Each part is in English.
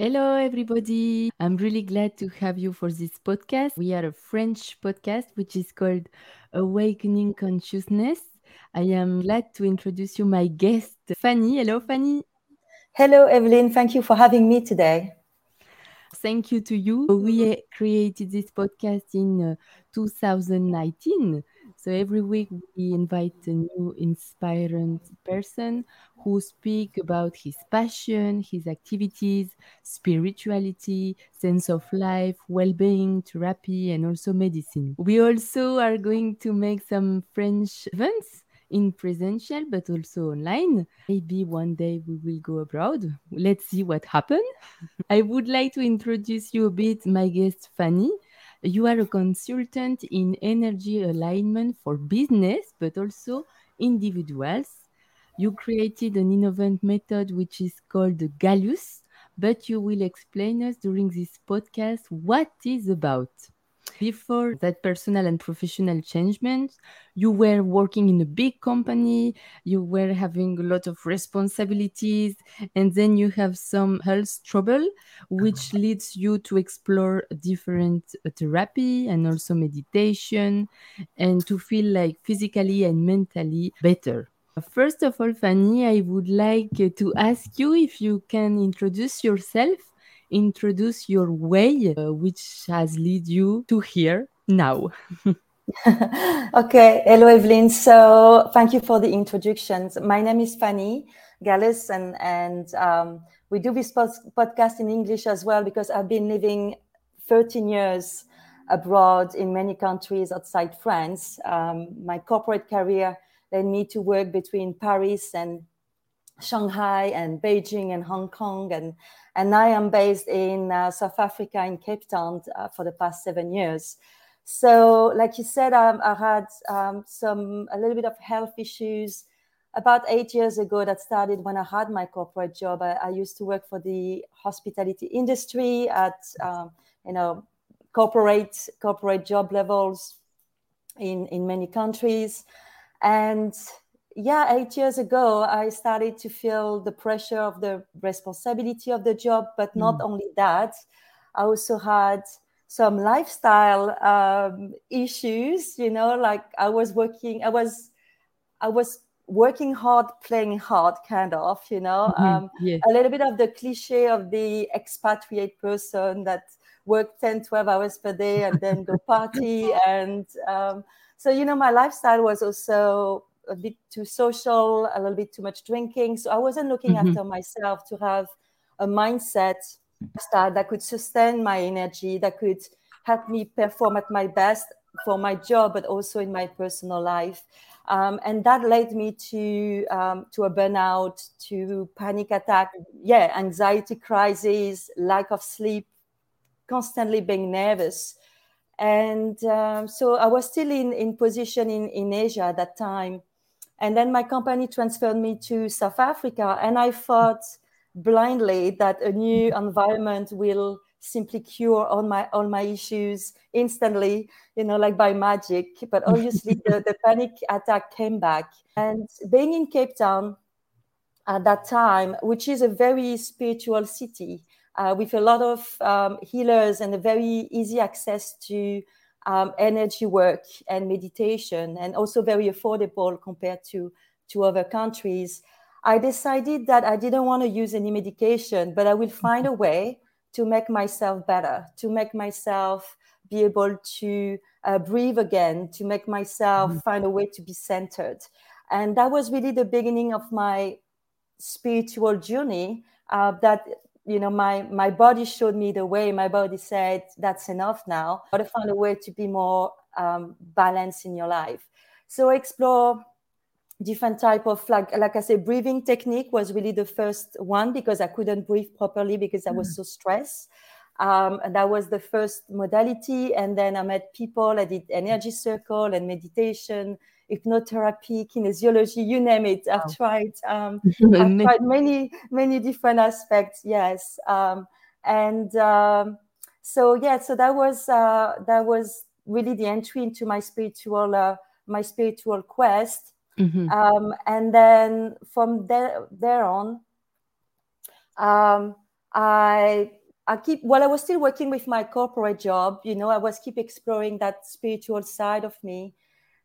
Hello, everybody. I'm really glad to have you for this podcast. We are a French podcast which is called Awakening Consciousness. I am glad to introduce you my guest, Fanny. Hello, Fanny. Hello, Evelyn. Thank you for having me today. Thank you to you. We created this podcast in uh, 2019 so every week we invite a new inspiring person who speak about his passion, his activities, spirituality, sense of life, well-being, therapy, and also medicine. We also are going to make some French events in presential but also online. Maybe one day we will go abroad. Let's see what happens. I would like to introduce you a bit my guest Fanny. You are a consultant in energy alignment for business, but also individuals. You created an innovative method which is called Galus, but you will explain us during this podcast what is about. Before that personal and professional changement, you were working in a big company, you were having a lot of responsibilities, and then you have some health trouble, which leads you to explore different uh, therapy and also meditation and to feel like physically and mentally better. First of all, Fanny, I would like to ask you if you can introduce yourself introduce your way, uh, which has led you to here now. okay, hello Evelyn. So thank you for the introductions. My name is Fanny Galus, and and um, we do this podcast in English as well because I've been living 13 years abroad in many countries outside France. Um, my corporate career led me to work between Paris and Shanghai and Beijing and Hong Kong and and I am based in uh, South Africa in Cape Town uh, for the past seven years. So, like you said, um, I had um, some a little bit of health issues about eight years ago. That started when I had my corporate job. I, I used to work for the hospitality industry at um, you know corporate corporate job levels in in many countries, and yeah, eight years ago, I started to feel the pressure of the responsibility of the job. But not mm. only that, I also had some lifestyle um, issues. You know, like I was working, I was, I was working hard, playing hard, kind of. You know, mm-hmm. um, yes. a little bit of the cliche of the expatriate person that work 10, 12 hours per day and then go party and. Um, so you know, my lifestyle was also a bit too social, a little bit too much drinking. So I wasn't looking mm-hmm. after myself to have a mindset that could sustain my energy, that could help me perform at my best for my job, but also in my personal life. Um, and that led me to um, to a burnout, to panic attack, yeah, anxiety crisis, lack of sleep, constantly being nervous. And um, so I was still in, in position in, in Asia at that time. And then my company transferred me to South Africa. And I thought blindly that a new environment will simply cure all my all my issues instantly, you know, like by magic. But obviously the, the panic attack came back. And being in Cape Town at that time, which is a very spiritual city, uh, with a lot of um, healers and a very easy access to um, energy work and meditation, and also very affordable compared to, to other countries. I decided that I didn't want to use any medication, but I will find a way to make myself better, to make myself be able to uh, breathe again, to make myself mm-hmm. find a way to be centered. And that was really the beginning of my spiritual journey uh, that you know my my body showed me the way. My body said that's enough now. Got to find a way to be more um, balanced in your life. So explore different type of like like i say breathing technique was really the first one because i couldn't breathe properly because i was mm. so stressed. Um, and that was the first modality. And then i met people. I did energy circle and meditation hypnotherapy, kinesiology, you name it. I've wow. tried. Um, I've tried many, many different aspects. Yes, um, and um, so yeah, so that was uh, that was really the entry into my spiritual uh, my spiritual quest. Mm-hmm. Um, and then from there there on, um, I I keep while I was still working with my corporate job, you know, I was keep exploring that spiritual side of me,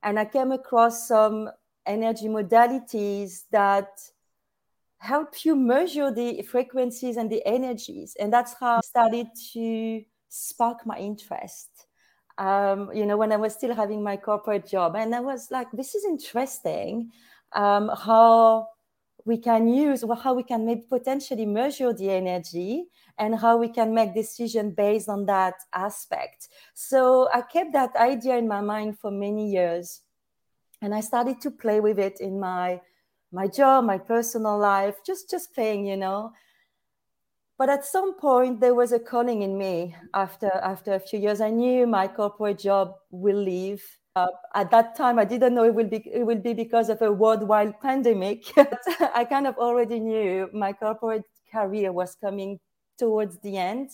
and I came across some energy modalities that help you measure the frequencies and the energies, and that's how I started to spark my interest. Um, you know, when I was still having my corporate job, and I was like, this is interesting. Um, how we can use or how we can maybe potentially measure the energy and how we can make decision based on that aspect. So i kept that idea in my mind for many years and i started to play with it in my my job my personal life just just playing you know. But at some point there was a calling in me after after a few years. I knew my corporate job will leave uh, at that time, I didn't know it will be it will be because of a worldwide pandemic. I kind of already knew my corporate career was coming towards the end,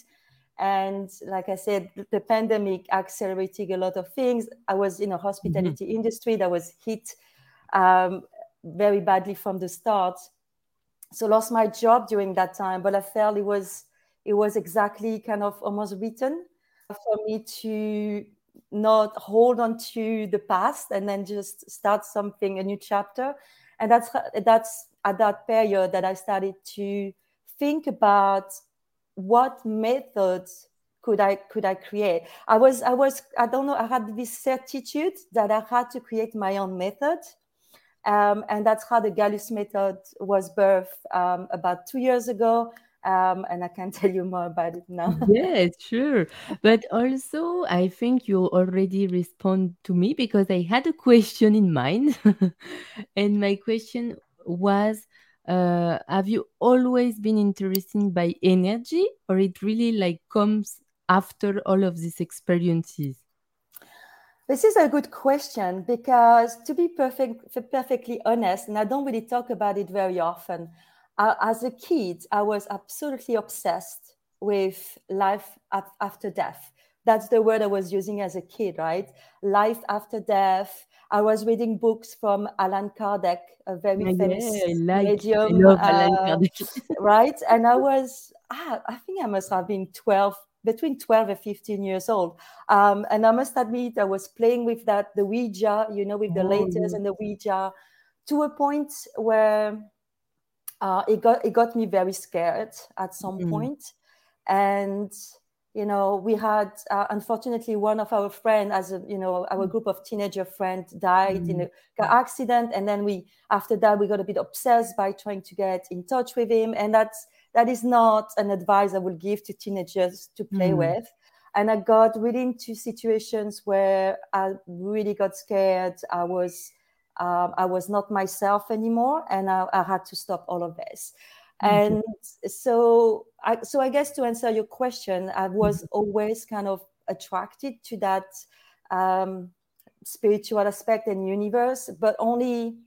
and like I said, the pandemic accelerated a lot of things. I was in a hospitality mm-hmm. industry that was hit um, very badly from the start, so lost my job during that time. But I felt it was it was exactly kind of almost written for me to not hold on to the past and then just start something a new chapter. And that's that's at that period that i started to think about what methods could i could i create. I was i was i don't know i had this certitude that i had to create my own method. Um, and that's how the Galus method was birthed um, about two years ago um, and I can tell you more about it now. yes, sure. But also, I think you already respond to me because I had a question in mind, and my question was. Uh, have you always been interested by energy or it really like comes after all of these experiences this is a good question because to be perfect perfectly honest and i don't really talk about it very often as a kid, I was absolutely obsessed with life after death. That's the word I was using as a kid, right? Life after death. I was reading books from Allan Kardec, a very yeah, famous like, medium, uh, right? And I was, ah, I think I must have been 12, between 12 and 15 years old. Um, and I must admit, I was playing with that, the Ouija, you know, with the oh, letters yeah. and the Ouija, to a point where uh, it got it got me very scared at some mm. point. and you know we had uh, unfortunately one of our friend as a you know our mm. group of teenager friend died mm. in a car accident and then we after that we got a bit obsessed by trying to get in touch with him and that's that is not an advice i would give to teenagers to play mm. with and i got really into situations where i really got scared i was um, I was not myself anymore, and I, I had to stop all of this. And so, I, so I guess to answer your question, I was mm-hmm. always kind of attracted to that um, spiritual aspect and universe, but only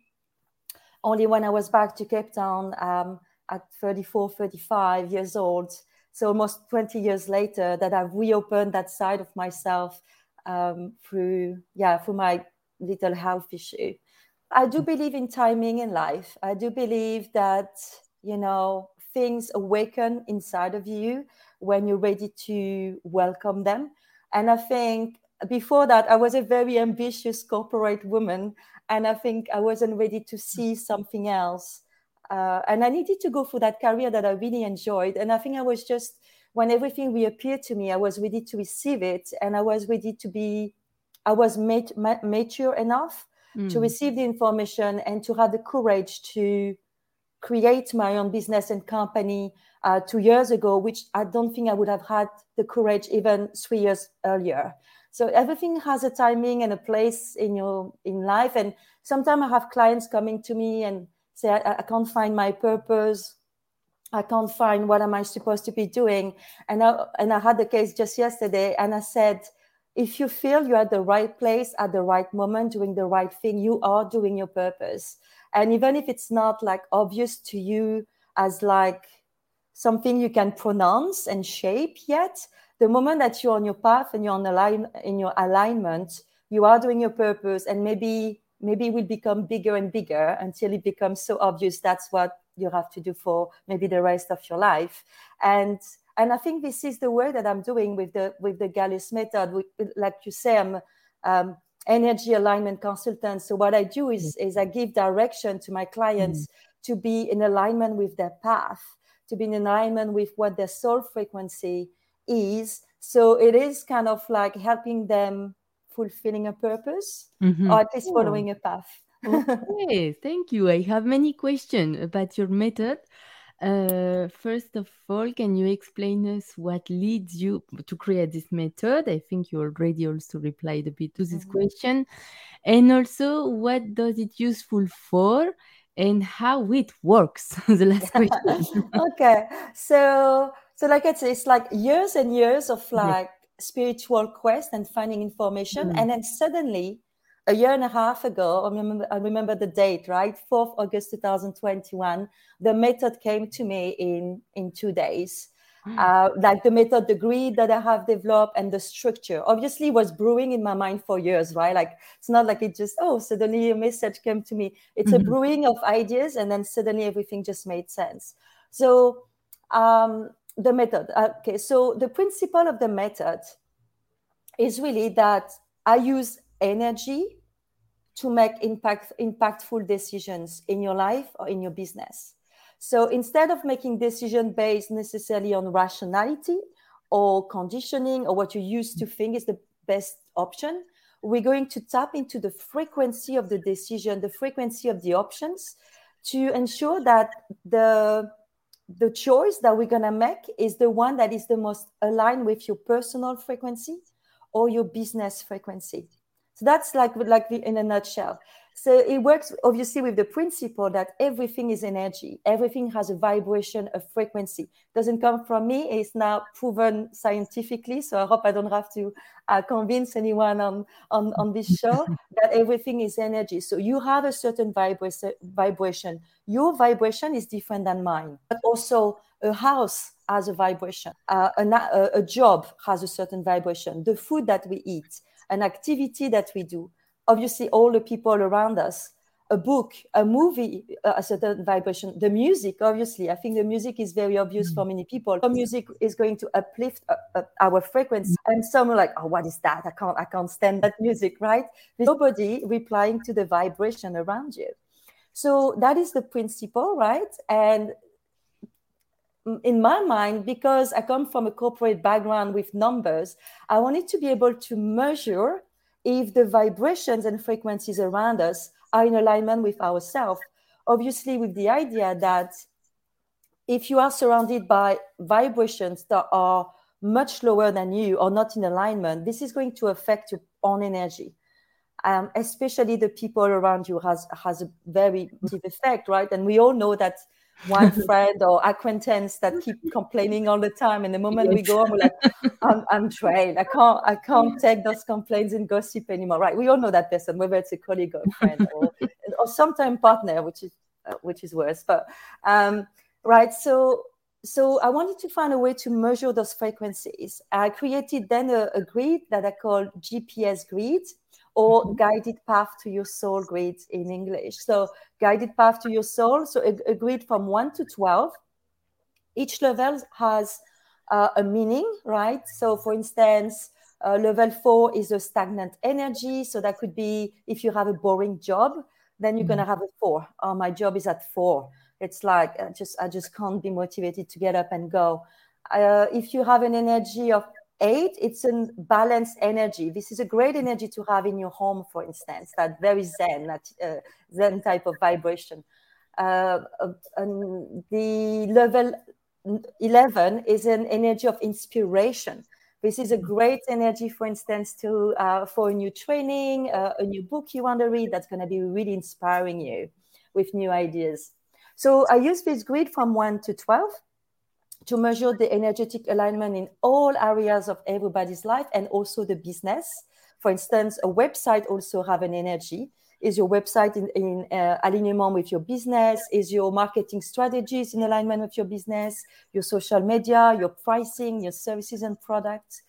only when I was back to Cape Town um, at 34, 35 years old. So almost 20 years later, that I've reopened that side of myself um, through yeah through my little health issue. I do believe in timing in life. I do believe that, you know, things awaken inside of you when you're ready to welcome them. And I think before that, I was a very ambitious corporate woman. And I think I wasn't ready to see something else. Uh, and I needed to go for that career that I really enjoyed. And I think I was just, when everything reappeared to me, I was ready to receive it. And I was ready to be, I was mat- mature enough mm. to receive the information and to have the courage to create my own business and company uh, two years ago, which I don't think I would have had the courage even three years earlier. So everything has a timing and a place in your in life. And sometimes I have clients coming to me and say, I, I can't find my purpose. I can't find what am I supposed to be doing. And I, and I had the case just yesterday, and I said, if you feel you're at the right place at the right moment doing the right thing you are doing your purpose. And even if it's not like obvious to you as like something you can pronounce and shape yet the moment that you're on your path and you're on align in your alignment you are doing your purpose and maybe maybe it will become bigger and bigger until it becomes so obvious that's what you have to do for maybe the rest of your life. And and i think this is the work that i'm doing with the with the Galus method we, like you say i'm um, energy alignment consultant so what i do is is i give direction to my clients mm-hmm. to be in alignment with their path to be in alignment with what their soul frequency is so it is kind of like helping them fulfilling a purpose mm-hmm. or at least following a path okay, thank you. I have many questions about your method. Uh, first of all, can you explain us what leads you to create this method? I think you already also replied a bit to this mm-hmm. question. And also, what does it useful for and how it works? the last question. okay. So, so like it's, it's like years and years of like yes. spiritual quest and finding information. Mm. And then suddenly a year and a half ago, I remember, I remember the date, right? 4th August 2021, the method came to me in, in two days. Hmm. Uh, like the method, the grid that I have developed and the structure obviously was brewing in my mind for years, right? Like it's not like it just, oh, suddenly a message came to me. It's mm-hmm. a brewing of ideas and then suddenly everything just made sense. So um, the method, okay, so the principle of the method is really that I use energy to make impact, impactful decisions in your life or in your business. So instead of making decision based necessarily on rationality or conditioning or what you used to think is the best option, we're going to tap into the frequency of the decision, the frequency of the options to ensure that the the choice that we're going to make is the one that is the most aligned with your personal frequency or your business frequency. So that's like like in a nutshell. So it works obviously with the principle that everything is energy. Everything has a vibration, a frequency. Doesn't come from me. It's now proven scientifically. So I hope I don't have to uh, convince anyone on, on, on this show that everything is energy. So you have a certain vibra- vibration. Your vibration is different than mine. But also a house has a vibration. Uh, a, a job has a certain vibration. The food that we eat an activity that we do. Obviously, all the people around us, a book, a movie, a certain vibration, the music, obviously. I think the music is very obvious mm-hmm. for many people. The music is going to uplift uh, uh, our frequency. Mm-hmm. And some are like, oh, what is that? I can't, I can't stand that music, right? There's nobody replying to the vibration around you. So that is the principle, right? And in my mind, because I come from a corporate background with numbers, I wanted to be able to measure if the vibrations and frequencies around us are in alignment with ourselves. Obviously, with the idea that if you are surrounded by vibrations that are much lower than you or not in alignment, this is going to affect your own energy. Um, especially the people around you has has a very negative effect, right? And we all know that one friend or acquaintance that keep complaining all the time. And the moment yes. we go on we're like I'm, I'm trained i can't i can't take those complaints and gossip anymore. Right we all know that person whether it's a colleague or a friend or, or sometimes partner which is uh, which is worse. But um, right so so I wanted to find a way to measure those frequencies. I created then a, a grid that I call GPS grid or mm-hmm. guided path to your soul grid in English. So guided path to your soul. So a, a grid from one to 12. Each level has uh, a meaning, right? So for instance, uh, level four is a stagnant energy. So that could be if you have a boring job, then you're mm-hmm. going to have a four. Oh, my job is at four. It's like I just I just can't be motivated to get up and go. Uh, if you have an energy of eight, it's a balanced energy. This is a great energy to have in your home, for instance, that very zen, that uh, zen type of vibration. Uh, the level 11 is an energy of inspiration. This is a great energy, for instance, to uh, for a new training, uh, a new book you want to read that's going to be really inspiring you with new ideas. So I use this grid from 1 to 12 to measure the energetic alignment in all areas of everybody's life and also the business. For instance, a website also have an energy. Is your website in, in uh, alignment with your business? Is your marketing strategies in alignment with your business? Your social media, your pricing, your services and products?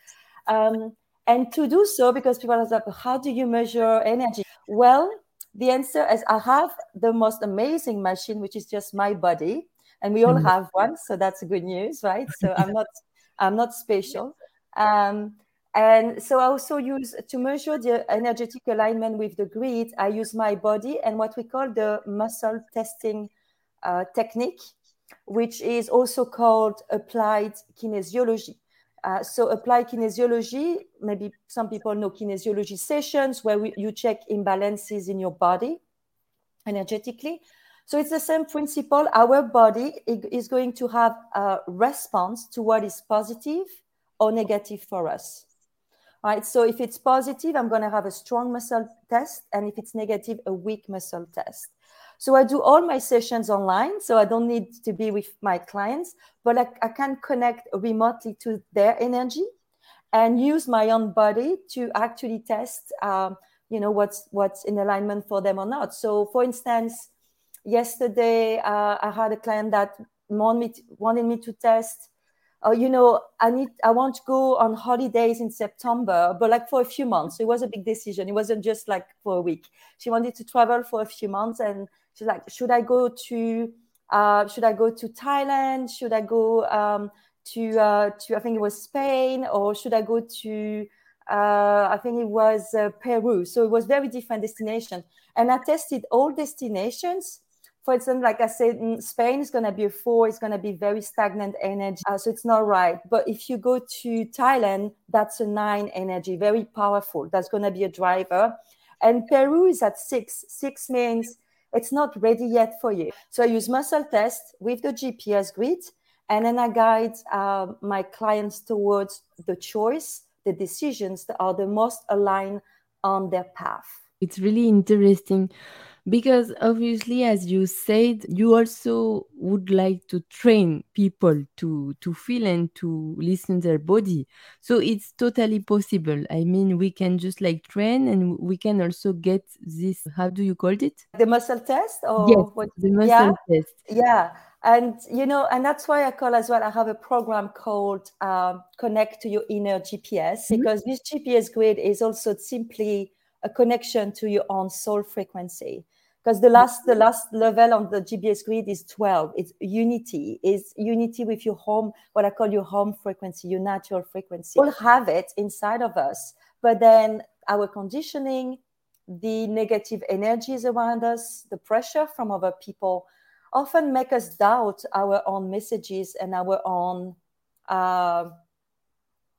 Um, and to do so, because people ask, how do you measure energy? Well, the answer is I have the most amazing machine, which is just my body, and we all mm-hmm. have one, so that's good news, right? So I'm not I'm not special. Um, and so I also use to measure the energetic alignment with the grid. I use my body and what we call the muscle testing uh, technique, which is also called applied kinesiology. Uh, so applied kinesiology, maybe some people know kinesiology sessions where we, you check imbalances in your body energetically. So it's the same principle. Our body is going to have a response to what is positive or negative for us. Right. So if it's positive, I'm going to have a strong muscle test. And if it's negative, a weak muscle test. So I do all my sessions online. So I don't need to be with my clients, but I, I can connect remotely to their energy and use my own body to actually test, um, you know, what's what's in alignment for them or not. So, for instance, yesterday uh, I had a client that wanted me to, wanted me to test oh, you know, I need, I want to go on holidays in September, but like for a few months. So it was a big decision. It wasn't just like for a week. She wanted to travel for a few months, and she's like, should I go to, uh, should I go to Thailand? Should I go um, to, uh, to, I think it was Spain, or should I go to, uh, I think it was uh, Peru. So it was very different destination, and I tested all destinations for example, like I said, Spain is going to be a four, it's going to be very stagnant energy. Uh, so it's not right. But if you go to Thailand, that's a nine energy, very powerful. That's going to be a driver. And Peru is at six. Six means it's not ready yet for you. So I use muscle test with the GPS grid, and then I guide uh, my clients towards the choice, the decisions that are the most aligned on their path. It's really interesting because obviously as you said you also would like to train people to to feel and to listen their body. So it's totally possible. I mean we can just like train and we can also get this how do you call it? The muscle test or yes, what the muscle yeah, test. Yeah. And you know and that's why i call as well i have a program called um, connect to your inner gps mm-hmm. because this gps grid is also simply a connection to your own soul frequency because the last the last level on the gps grid is 12. It's unity, is unity with your home, what I call your home frequency, your natural frequency. We all have it inside of us, but then our conditioning, the negative energies around us, the pressure from other people often make us doubt our own messages and our own uh,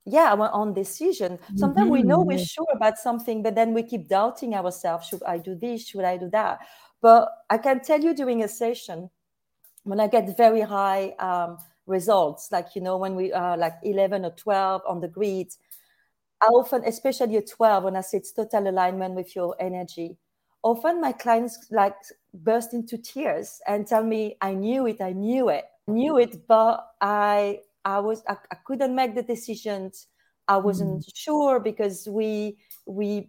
yeah our own decision. Sometimes mm-hmm. we know we're sure about something but then we keep doubting ourselves. Should i do this? Should i do that? But i can tell you during a session when i get very high um, results like you know when we are like 11 or 12 on the grid i often especially at 12 when i say it's total alignment with your energy often my clients like burst into tears and tell me i knew it i knew it knew it but i I was I, I couldn't make the decisions. I wasn't mm. sure because we we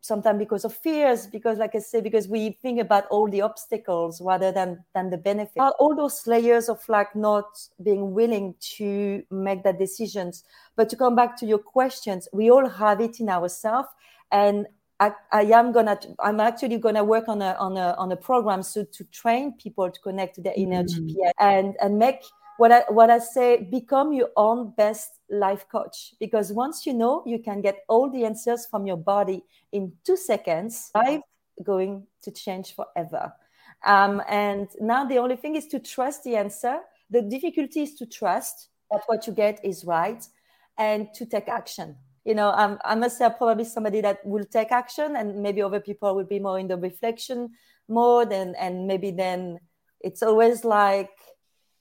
sometimes because of fears because like I say because we think about all the obstacles rather than than the benefit. All those layers of like not being willing to make that decisions. But to come back to your questions, we all have it in ourselves and I, I, am gonna i'm actually gonna work on a on a on a program so to train people to connect to their inner mm. gps and and make what I what I say, become your own best life coach because once you know, you can get all the answers from your body in two seconds. Life going to change forever. Um, and now the only thing is to trust the answer. The difficulty is to trust that what you get is right and to take action. You know, um, I must say, probably somebody that will take action, and maybe other people will be more in the reflection mode, and and maybe then it's always like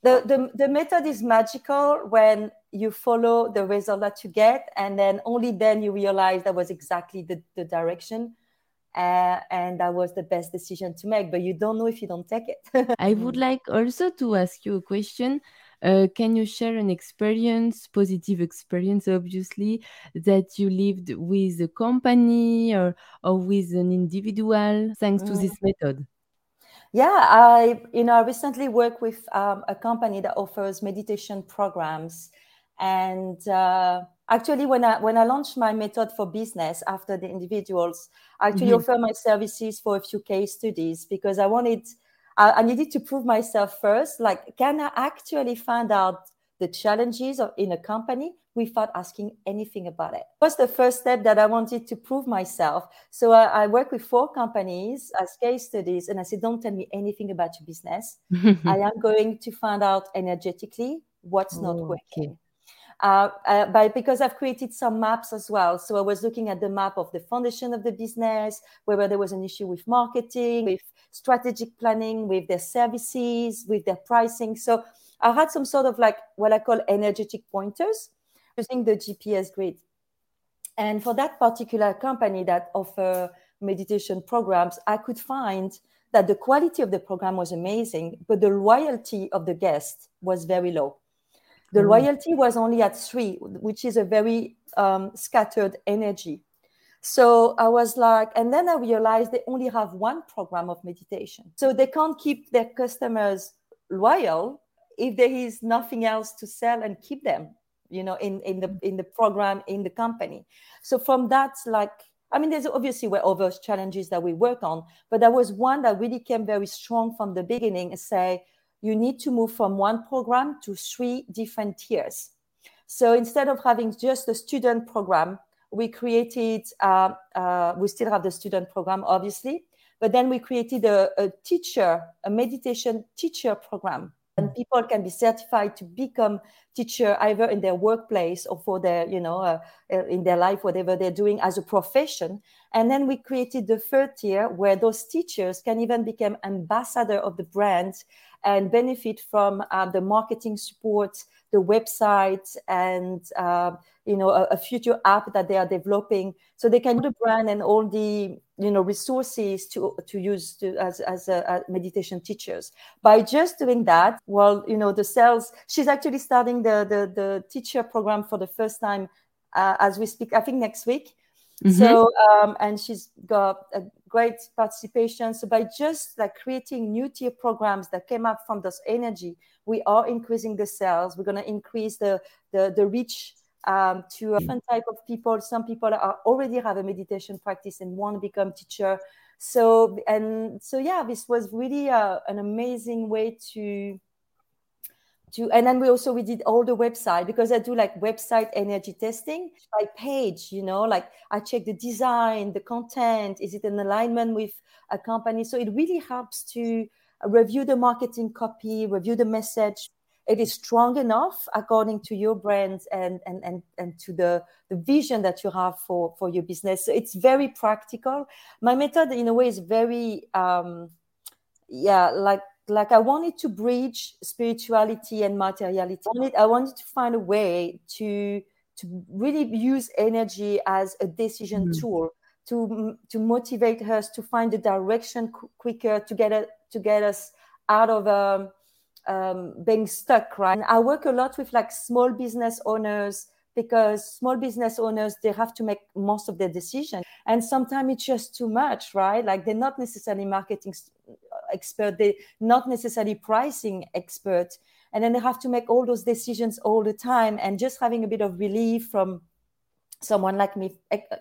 the, the, the method is magical when you follow the result that you get and then only then you realize that was exactly the, the direction uh, and that was the best decision to make. But you don't know if you don't take it. I would like also to ask you a question. Uh, can you share an experience positive experience obviously that you lived with a company or, or with an individual thanks mm. to this method yeah, I you know I recently worked with um, a company that offers meditation programs, and uh, actually when i when i launched my method for business after the individuals i actually Mhm. offer my services for a few case studies because i wanted I, I needed to prove myself first. Like can i actually find out the challenges of, in a company without asking anything about it was the first step that i wanted to prove myself so I, I work with four companies as case studies and i said don't tell me anything about your business i am going to find out energetically what's not Oh, working okay. uh, uh, but because I've created some maps as well. So I was looking at the map of the foundation of the business, whether there was an issue with marketing, with strategic planning, with their services, with their pricing. So I had some sort of like what I call energetic pointers using the GPS grid. And for that particular company that offer meditation programs, I could find that the quality of the program was amazing, but the loyalty of the guest was very low. The Oh. loyalty was only at three, which is a very um, scattered energy. So I was like, and then I realized they only have one program of meditation. So they can't keep their customers loyal if there is nothing else to sell and keep them, you know, in, in the in the program, in the company. So from that, like, I mean, there's obviously were other challenges that we work on, but there was one that really came very strong from the beginning and say, you need to move from one program to three different tiers. So instead of having just a student program, we created, uh, uh, we still have the student program, obviously, but then we created a, a teacher, a meditation teacher program. And people can be certified to become teacher either in their workplace or for their, you know, uh, uh, in their life, whatever they're doing as a profession. And then we created the third tier where those teachers can even become ambassador of the brand and benefit from uh, the marketing support, the website, and uh, you know a, a, future app that they are developing, so they can do the brand and all the you know resources to to use to, as as a, a meditation teachers. By just doing that, well, you know the sales. She's actually starting the the, the teacher program for the first time uh, as we speak. I think next week. Mm-hmm. So um, and she's got a great participation. So by just like creating new tier programs that came up from this energy, we are increasing the sales. We're going to increase the the, the reach um, to a different type of people. Some people are already have a meditation practice and want to become teacher. So and so yeah, this was really uh, an amazing way to to and then we also we did all the website because i do like website energy testing by page you know like i check the design the content is it in alignment with a company? So it really helps to review the marketing copy review the message. It is strong enough according to your brand and and and, and to the the vision that you have for for your business. So it's very practical. My method in a way is very um yeah like like I wanted to bridge spirituality and materiality. I wanted, I wanted to find a way to to really use energy as a decision mm-hmm. tool to to motivate us to find a direction qu- quicker to get it to get us out of um, um, being stuck. Right. And I work a lot with like small business owners because small business owners they have to make most of their decisions and sometimes it's just too much right? Like they're not necessarily marketing expert they're not necessarily pricing expert. And then they have to make all those decisions all the time. And just having a bit of relief from someone like me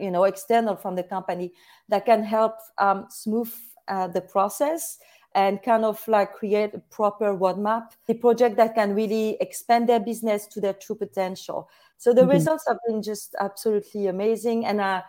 you know external from the company that can help um, smooth uh, the process and kind of like create a proper roadmap, a project that can really expand their business to their true potential. So the mm-hmm. results have been just absolutely amazing. And uh,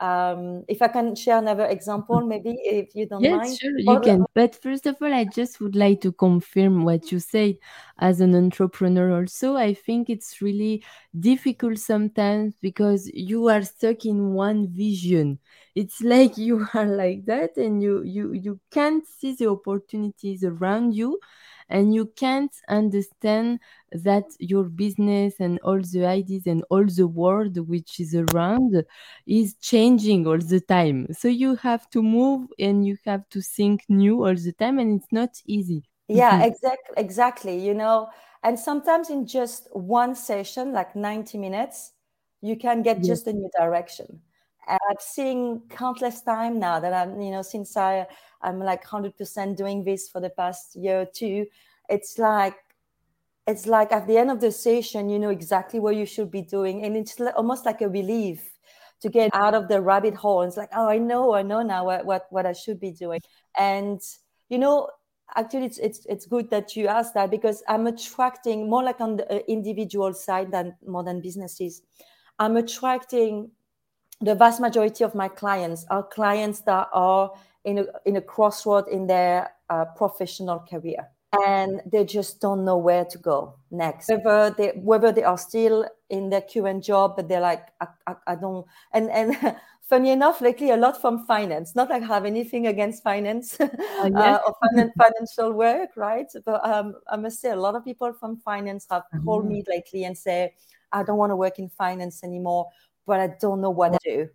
um, if I can share another example, maybe if you don't yes, mind. sure, you or, can. But first of all, I just would like to confirm what you said as an entrepreneur. Also, I think it's really difficult sometimes because you are stuck in one vision. It's like you are like that, and you you you can't see the opportunities around you and you can't understand that your business and all the ideas and all the world which is around is changing all the time so you have to move and you have to think new all the time and it's not easy yeah exactly exactly you know and sometimes in just one session like 90 minutes you can get yes. just a new direction I've seen countless time now that I'm, you know, since I I'm like 100% doing this for the past year or two. It's like it's like at the end of the session, you know exactly what you should be doing. And it's almost like a relief to get out of the rabbit hole. It's like, oh, I know, I know now what, what, what I should be doing. And, you know, actually it's, it's, it's good that you asked that because I'm attracting more like on the uh, individual side than more than businesses. I'm attracting the vast majority of my clients are clients that are in a, in a crossroad in their uh, professional career and they just don't know where to go next. Whether they whether they are still in their current job but they're like i, I, I don't and and funny enough lately a lot from finance. Not like I have anything against finance uh, uh, or financial work right? But um, i must say a lot of people from finance have mm-hmm. called me lately and say i don't want to work in finance anymore but i don't know what to do.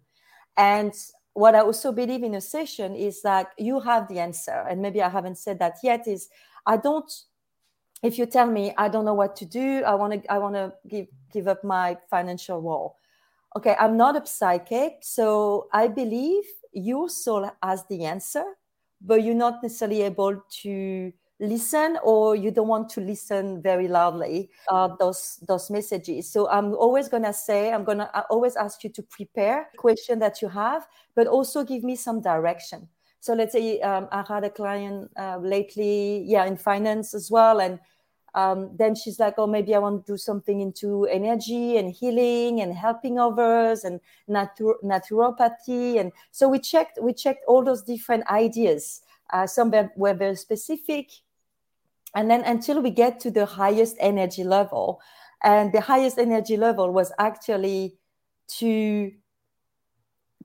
And what i also believe in a session is that you have the answer and maybe i haven't said that yet is I don't. If you tell me I don't know what to do, I want to I want to give give up my financial role. Okay, I'm not a psychic, so I believe your soul has the answer, but you're not necessarily able to listen or you don't want to listen very loudly uh, those those messages so i'm always going to say i'm going to always ask you to prepare question that you have but also give me some direction so let's say um, I had a client uh, lately, yeah, in finance as well, and um, then she's like, oh, maybe I want to do something into energy and healing and helping others and natur- naturopathy, and so we checked we checked all those different ideas. Uh, some were very specific, and then until we get to the highest energy level, and the highest energy level was actually to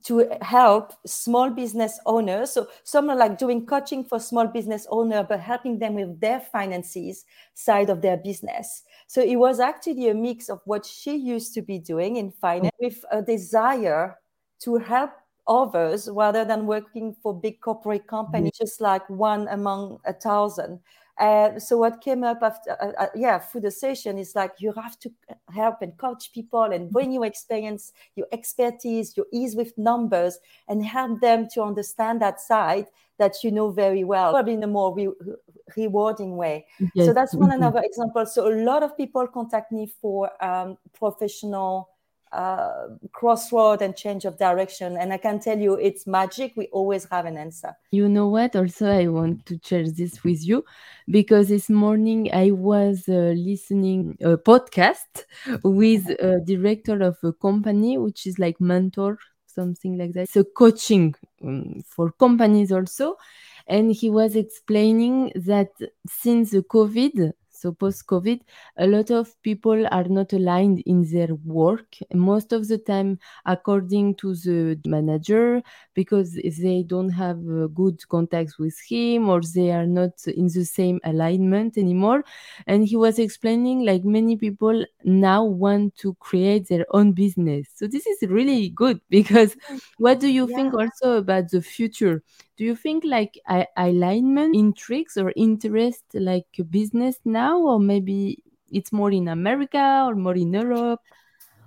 to help small business owners. So some are like doing coaching for small business owner, but helping them with their finances side of their business. So it was actually a mix of what she used to be doing in finance with a desire to help others rather than working for big corporate companies, mm-hmm. just like one among a thousand. Uh, so what came up after, uh, uh, yeah, through the session is like you have to help and coach people and bring your experience, your expertise, your ease with numbers, and help them to understand that side that you know very well, probably in a more re- rewarding way. Yes. So that's one another example. So a lot of people contact me for um, professional uh, crossroad and change of direction. And I can tell you, it's magic. We always have an answer. You know what? Also, I want to share this with you because this morning I was uh, listening a podcast with a director of a company which is like mentor something like that. So coaching um, for companies also. And he was explaining that since the COVID, so post COVID, a lot of people are not aligned in their work. Most of the time, according to the manager, because they don't have uh, good contacts with him or they are not in the same alignment anymore. And he was explaining like many people now want to create their own business. So this is really good because what do you yeah. think also about the future? Do you think like alignment intrigues or interest like business now or maybe it's more in america or more in europe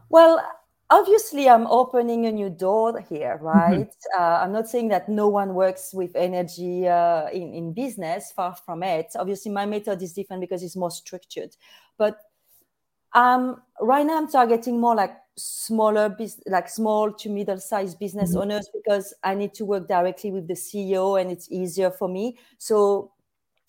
well obviously i'm opening a new door here mm-hmm. right mm-hmm. uh, i'm not saying that no one works with energy uh, in, in business far from it obviously my method is different because it's more structured but um, right now i'm targeting more like smaller like small to middle sized business mm-hmm. owners because i need to work directly with the ceo and it's easier for me so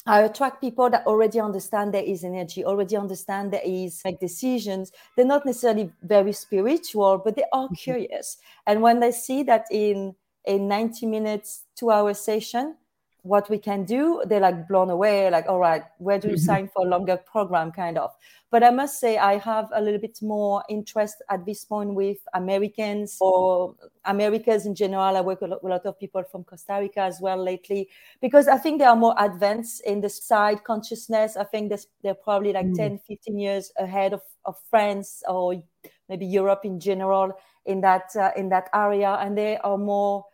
I attract people that already understand there is energy, already understand there is make decisions. They're not necessarily very spiritual, but they are mm-hmm. curious. And when they see that in a 90 minutes, two hour session, what we can do, they're like blown away, like, all right, where do you mm-hmm. sign for a longer program, kind of. But I must say, I have a little bit more interest at this point with Americans or Americas in general. I work with a lot of people from Costa Rica as well lately because I think they are more advanced in the side consciousness. I think they're probably like mm. 10, 15 years ahead of, of France or maybe Europe in general in that uh, in that area, and they are more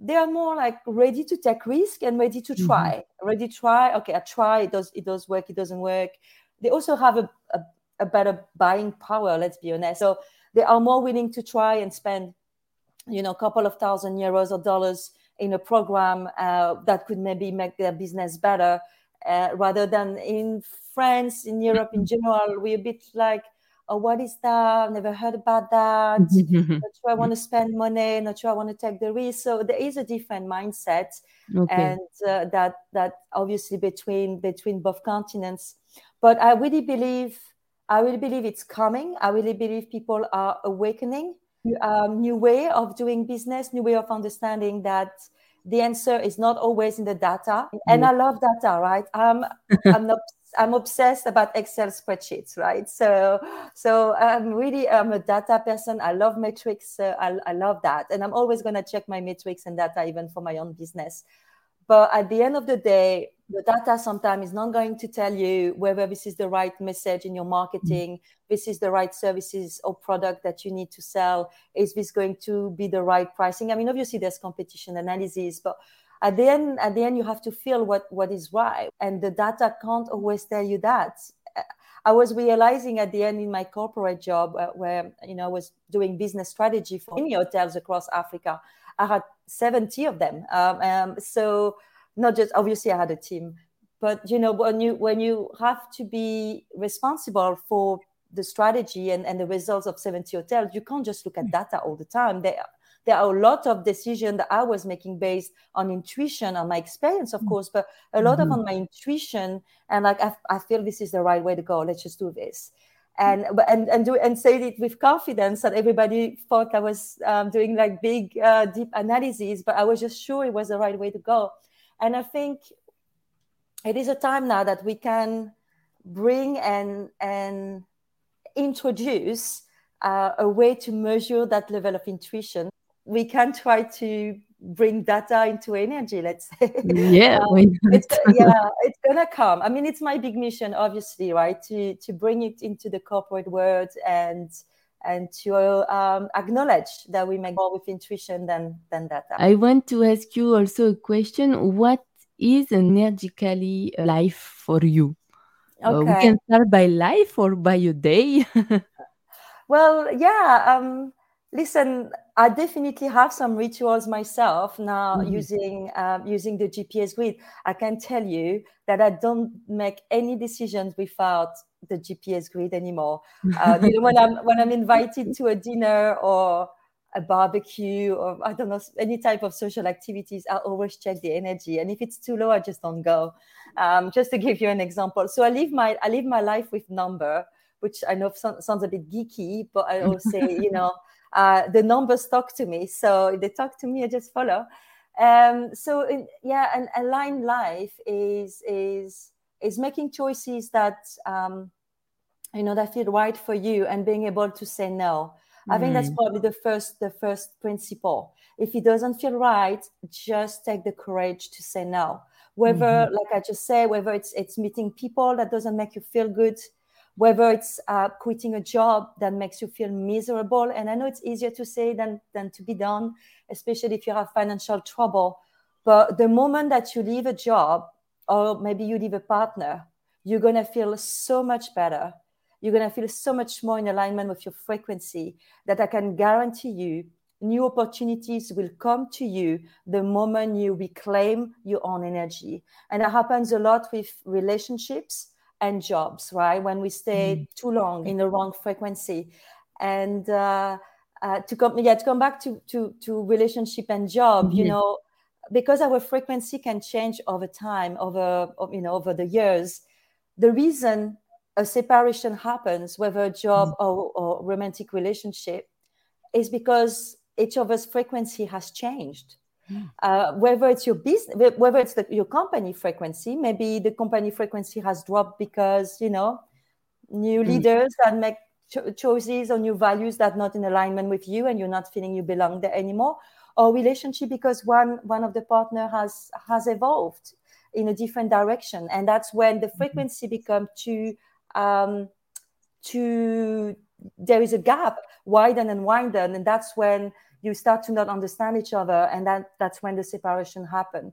they are more like ready to take risk and ready to mm-hmm. try mm-hmm. ready to try okay i try it does it does work it doesn't work they also have a, a, a, better buying power let's be honest so they are more willing to try and spend you know a couple of thousand euros or dollars in a program uh, that could maybe make their business better uh, rather than in France, in Europe in general, we're a bit like, oh, what is that? Never heard about that. not sure I want to spend money. Not sure I want to take the risk. So there is a different mindset, okay. and uh, that that obviously between between both continents. But I really believe, I really believe it's coming. I really believe people are awakening. Um, new way of doing business, new way of understanding that the answer is not always in the data. And I love data, right? Um, I'm not I'm obsessed about Excel spreadsheets, right? So, so I'm really I'm a data person. I love metrics. Uh, I, I love that, and I'm always going to check my metrics and data even for my own business. But at the end of the day, the data sometimes is not going to tell you whether this is the right message in your marketing, mm-hmm. this is the right services or product that you need to sell, is this going to be the right pricing? I mean, obviously there's competition analysis, but at the end, at the end, you have to feel what what is right, and the data can't always tell you that. I was realizing at the end in my corporate job uh, where you know I was doing business strategy for many hotels across Africa. I had 70 of them. Um, um, so not just obviously I had a team, but you know when you when you have to be responsible for the strategy and, and the results of 70 hotels, you can't just look at data all the time. There, there are a lot of decisions that I was making based on intuition, on my experience, of mm. course, but a lot mm-hmm. of on my intuition and like I, I feel this is the right way to go. Let's just do this and and and do and say it with confidence that everybody thought I was um, doing like big uh, deep analyses, but I was just sure it was the right way to go. And I think it is a time now that we can bring and and introduce uh, a way to measure that level of intuition. We can try to bring data into energy let's say. Yeah um, it's, yeah it's gonna come. I mean it's my big mission obviously right? To to bring it into the corporate world and and to um, acknowledge that we make more with intuition than than data. I want to ask you also a question. What is energetically life for you? Okay. Uh, we can start by life or by your day. Well yeah um listen I definitely have some rituals myself now mm-hmm. using um, using the GPS grid. I can tell you that I don't make any decisions without the GPS grid anymore. Uh, you know, when I'm when I'm invited to a dinner or a barbecue or I don't know any type of social activities, I always check the energy, and if it's too low, I just don't go. Um, just to give you an example, so I live my I live my life with number, which I know sounds a bit geeky, but I always say, you know uh, the numbers talk to me. So they talk to me, I just follow. Um, so in, yeah, an aligned life is is is making choices that um, you know that feel right for you and being able to say no. Mm. I think that's mm. probably the first the first principle. If it doesn't feel right, just take the courage to say no. Whether, mm-hmm. like I just say, whether it's it's meeting people that doesn't make you feel good, whether it's uh, quitting a job that makes you feel miserable. And I know it's easier to say than, than to be done, especially if you have financial trouble. But the moment that you leave a job, or maybe you leave a partner, you're going to feel so much better. You're going to feel so much more in alignment with your frequency that I can guarantee you new opportunities will come to you the moment you reclaim your own energy. And it happens a lot with relationships and jobs, right? When we stay mm. too long in the wrong frequency. And uh, uh, to come, yeah, to come back to to, to relationship and job, mm-hmm. you know, because our frequency can change over time, over you know, over the years. The reason a separation happens, whether a job mm-hmm. or, or romantic relationship, is because each of us frequency has changed. Uh, whether it's your business, whether it's the, your company frequency, maybe the company frequency has dropped because you know new mm. leaders that make cho- choices or new values that not in alignment with you, and you're not feeling you belong there anymore. Or relationship because one one of the partner has has evolved in a different direction, and that's when the mm-hmm. frequency mm-hmm. become too um, too there is a gap widen and widen, and that's when you start to not understand each other and that, that's when the separation happen.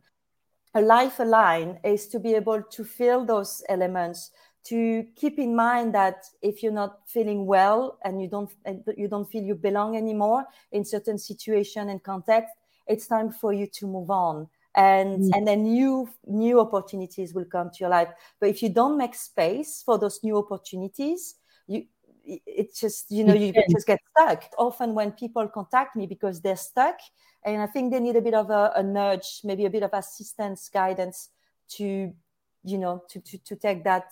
A life align is to be able to feel those elements to keep in mind that if you're not feeling well and you don't you don't feel you belong anymore in certain situation and context it's time for you to move on. And mm. and then new new opportunities will come to your life. But if you don't make space for those new opportunities you it's just you know you just get stuck. Often when people contact me because they're stuck and i think they need a bit of a, a nudge maybe a bit of assistance guidance to you know to to, to take that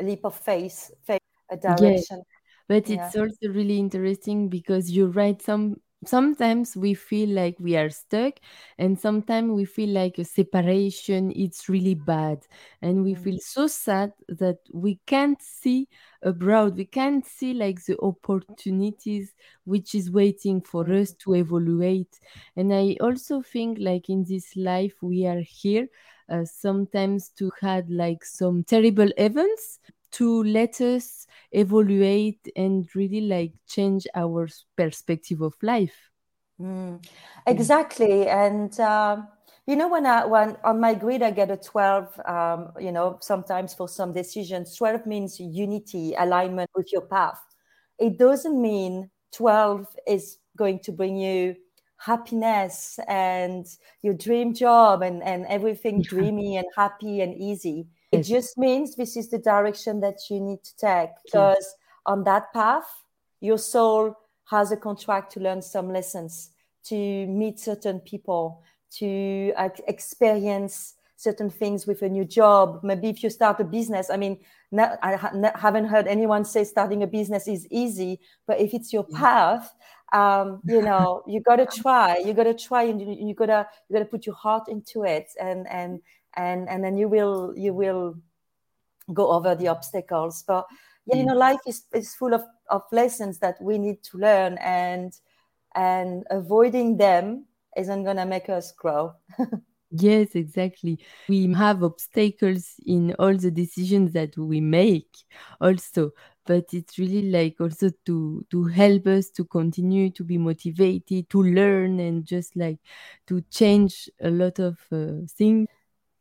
leap of faith faith a direction. But yeah. it's also really interesting because you write some sometimes we feel like we are stuck and sometimes we feel like a separation it's really bad and we mm. feel so sad that we can't see abroad we can't see like the opportunities which is waiting for mm. us to evaluate and i also think like in this life we are here uh, sometimes to had like some terrible events to let us evaluate and really like change our perspective of life. Mm, exactly. And, uh, you know, when I, when on my grid, I get a 12, um, you know, sometimes for some decisions, 12 means unity, alignment with your path. It doesn't mean 12 is going to bring you happiness and your dream job and, and everything dreamy and happy and easy it just means this is the direction that you need to take because on that path, your soul has a contract to learn some lessons, to meet certain people, to uh, experience certain things with a new job. Maybe if you start a business, I mean, not, I ha- haven't heard anyone say starting a business is easy, but if it's your path, um, you know, you got to try. You got to try, and you, you gotta you gotta put your heart into it, and and and and then you will you will go over the obstacles. But yeah you know mm. life is, is full of, of lessons that we need to learn and and avoiding them isn't going to make us grow. Yes exactly. We have obstacles in all the decisions that we make also but it's really like also to to help us to continue to be motivated to learn and just like to change a lot of uh, things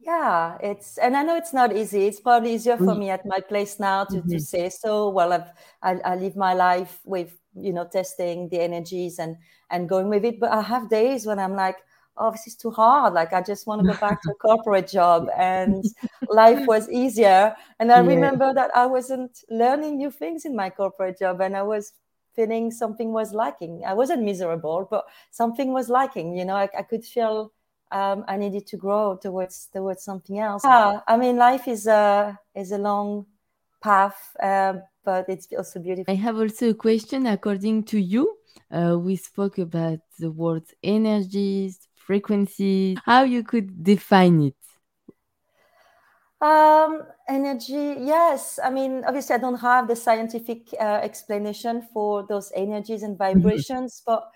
yeah, it's and I know it's not easy. It's probably easier for me at my place now to, mm-hmm. to say so. Well, I've I, I live my life with you know testing the energies and and going with it. But I have days when I'm like, oh, this is too hard. Like I just want to go back to a corporate job, and life was easier. And I yeah. remember that I wasn't learning new things in my corporate job, and I was feeling something was lacking. I wasn't miserable, but something was lacking. You know, I, I could feel um, I needed to grow towards towards something else. Yeah, I mean, life is a is a long path, uh, but it's also beautiful. I have also a question. According to you, uh, we spoke about the words energies, frequencies. How you could define it? Um, energy, yes. I mean, obviously, I don't have the scientific uh, explanation for those energies and mm-hmm. vibrations, but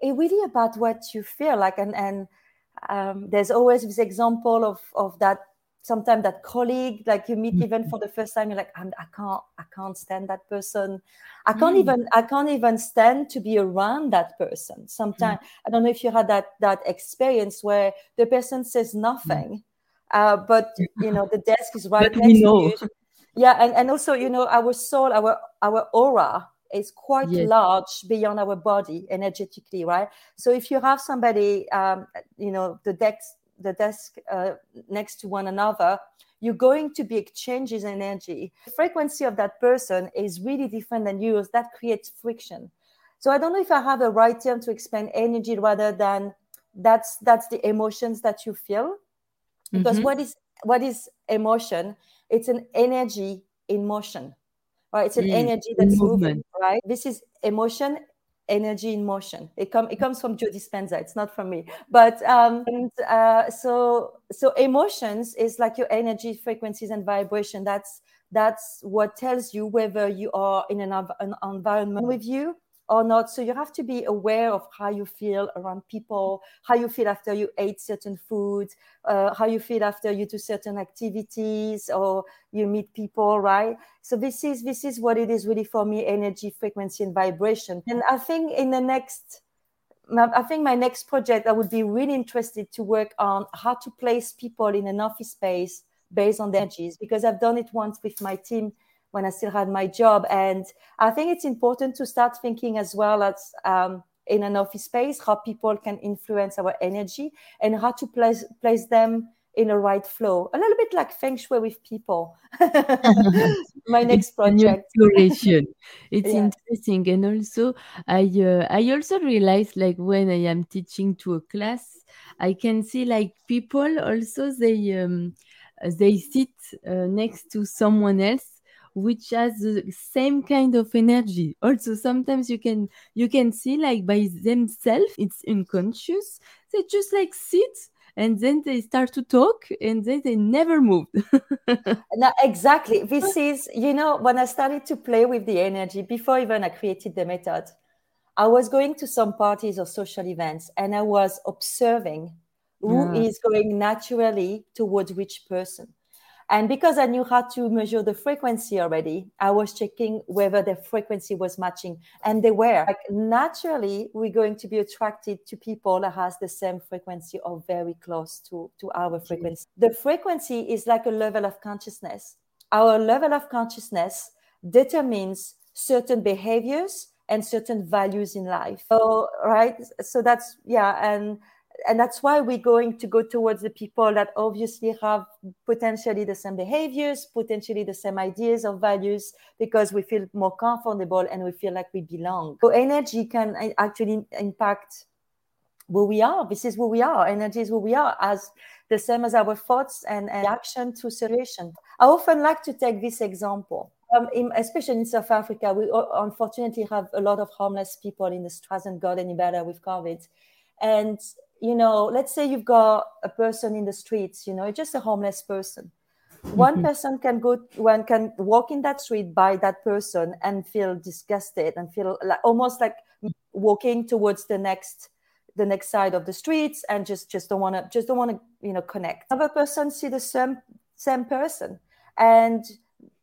it really about what you feel like and and um, there's always this example of of that sometimes that colleague like you meet even for the first time you're like I'm, i can't i can't stand that person i can't mm. even i can't even stand to be around that person sometimes mm. i don't know if you had that that experience where the person says nothing mm. uh, but you know the desk is right next to you yeah and, and also you know our soul our our aura is quite yes. large beyond our body energetically, right? So if you have somebody, um, you know, the desk, the desk uh, next to one another, you're going to be exchanges energy. The frequency of that person is really different than yours. That creates friction. So I don't know if I have a right term to explain energy rather than that's that's the emotions that you feel. Because mm-hmm. what is what is emotion? It's an energy in motion right? It's an mm, energy that's moving, right? This is emotion, energy in motion. It come it comes from Joe Dispenza. It's not from me, but um, and, uh, so so emotions is like your energy, frequencies, and vibration. That's that's what tells you whether you are in an, an environment with you or not. So you have to be aware of how you feel around people, how you feel after you ate certain foods, uh, how you feel after you do certain activities or you meet people, right? So this is this is what it is really for me: energy, frequency, and vibration. And I think in the next. I think my next project, I would be really interested to work on how to place people in an office space based on the energies because I've done it once with my team when I still had my job. And I think it's important to start thinking as well as um, in an office space, how people can influence our energy, and how to place place them in a right flow. A little bit like feng shui with people. My next project. Exploration. It's yeah. interesting, and also I uh, I also realize like when I am teaching to a class, I can see like people also they um, they sit uh, next to someone else which has the same kind of energy. Also sometimes you can you can see like by themselves it's unconscious. They just like sit and then they start to talk and then they never moved no, exactly. This is you know when i started to play with the energy before even i created the method i was going to some parties or social events and i was observing who yeah. is going naturally towards which person and because I knew how to measure the frequency already, I was checking whether the frequency was matching. And they were. Like naturally, we're going to be attracted to people that has the same frequency or very close to, to our frequency. The frequency is like a level of consciousness. Our level of consciousness determines certain behaviors and certain values in life. So, right. So that's, yeah. And and that's why we're going to go towards the people that obviously have potentially the same behaviors, potentially the same ideas or values, because we feel more comfortable and we feel like we belong. So energy can actually impact who we are. This is who we are. Energy is who we are, as the same as our thoughts and, and action to solution. I often like to take this example. Um, in, especially in South Africa, we unfortunately have a lot of homeless people in the streets and got any better with COVID. And you know, let's say you've got a person in the streets, you know, just a homeless person. One mm-hmm. person can go, one can walk in that street by that person and feel disgusted and feel like almost like walking towards the next the next side of the streets and just just don't want to just don't want to you know connect another person see the same same person and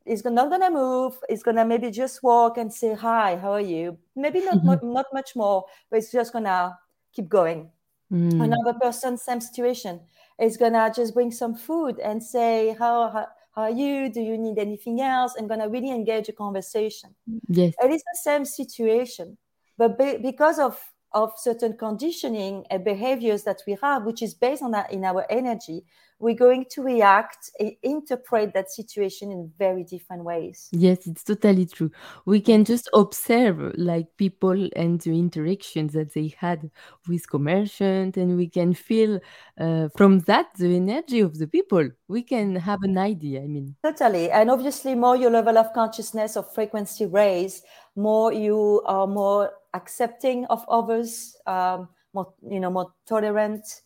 is not gonna move is gonna maybe just walk and say hi how are you maybe not mm-hmm. not much more but it's just gonna keep going Mm. Another person, same situation, is gonna just bring some food and say, how, how, how are you? Do you need anything else? And gonna really engage a conversation. Yes. It is the same situation. But be, because of of certain conditioning and behaviors that we have, which is based on that in our energy, we're going to react and interpret that situation in very different ways. Yes, it's totally true. We can just observe like people and the interactions that they had with commerciant, and we can feel uh, from that the energy of the people. We can have an idea. I mean, totally. And obviously, more your level of consciousness or frequency raise, more you are more accepting of others, um, more you know, more tolerant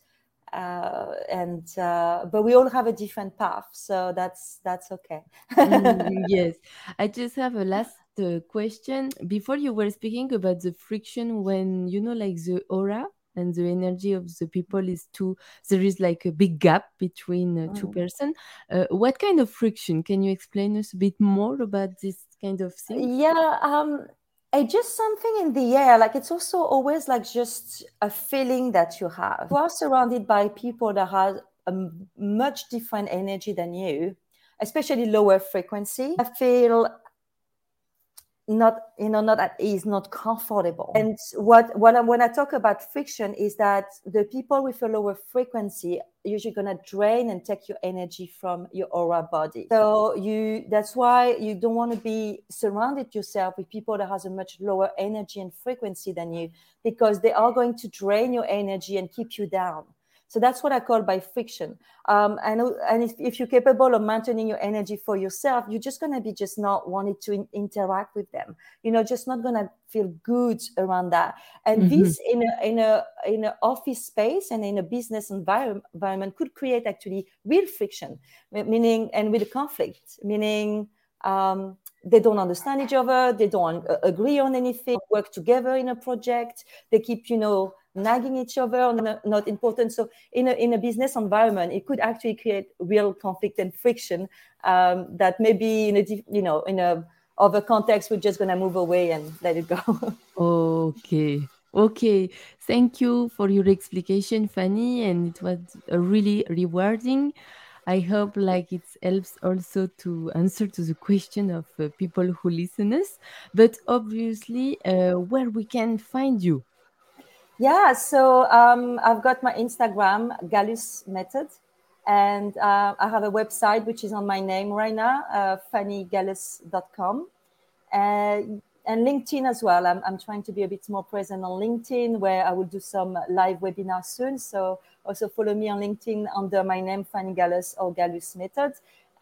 uh, and uh, but we all have a different path so that's that's okay. Mm, yes. I just have a last uh, question. Before you were speaking about the friction when you know like the aura and the energy of the people is too there is like a big gap between uh, two mm. person uh, what kind of friction? Can you explain us a bit more about this kind of thing? Yeah um it's just something in the air like it's also always like just a feeling that you have. You are surrounded by people that have a much different energy than you especially lower frequency. I feel not you know not at ease not comfortable. And what what I, when i talk about friction is that the people with a lower frequency usually going to drain and take your energy from your aura body. So you that's why you don't want to be surrounded yourself with people that has a much lower energy and frequency than you because they are going to drain your energy and keep you down so that's what I call by friction. Um, and and if, if, you're capable of maintaining your energy for yourself, you're just gonna be just not wanting to in, interact with them. You know, just not gonna feel good around that. And mm-hmm. this in a in a in an office space and in a business environment, environment could create actually real friction, meaning and real conflict, meaning. Um, they don't understand each other they don't uh, agree on anything work together in a project they keep you know nagging each other not, not important. So in a, in a business environment it could actually create real conflict and friction um, that maybe in a you know in a other context we're just going to move away and let it go. Okay. Okay. Thank you for your explication fanny and it was really rewarding. I hope like it helps also to answer to the question of uh, people who listen us. But obviously, uh, where we can find you Yeah, so um, I've got my Instagram, Galus Method, and uh, I have a website which is on my name right now, uh, fannygalus.com. Uh, and LinkedIn as well. I'm, I'm trying to be a bit more present on LinkedIn where I will do some live webinars soon. So also follow me on LinkedIn under my name, Fanny Galus or Galus Method.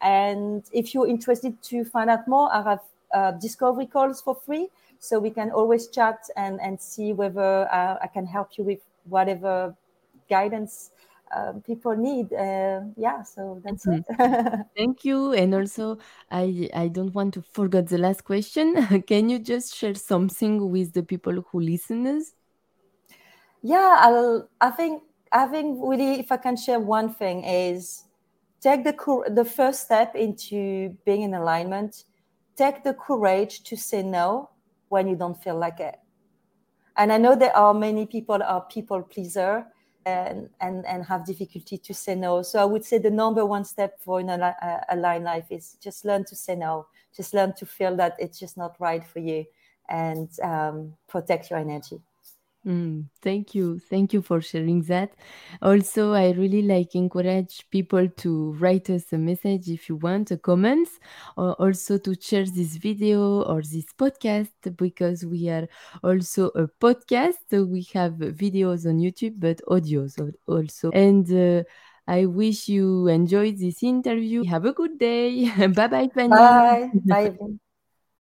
And if you're interested to find out more, I have uh, discovery calls for free. So we can always chat and, and see whether uh, I can help you with whatever guidance um, people need. Uh, yeah, so that's mm-hmm. it. Thank you. And also, I I don't want to forget the last question. can you just share something with the people who listen us? Yeah, I'll, I think I think really, if I can share one thing, is take the the first step into being in alignment. Take the courage to say no when you don't feel like it. And I know there are many people are people pleaser and, and, and have difficulty to say no. So I would say the number one step for an aligned life is just learn to say no. Just learn to feel that it's just not right for you and um, protect your energy. Mm, thank you. Thank you for sharing that. Also, I really like encourage people to write us a message if you want, a comments or also to share this video or this podcast because we are also a podcast. So we have videos on YouTube, but audios also. And uh, I wish you enjoyed this interview. Have a good day. bye bye, Fanny. Bye. Bye.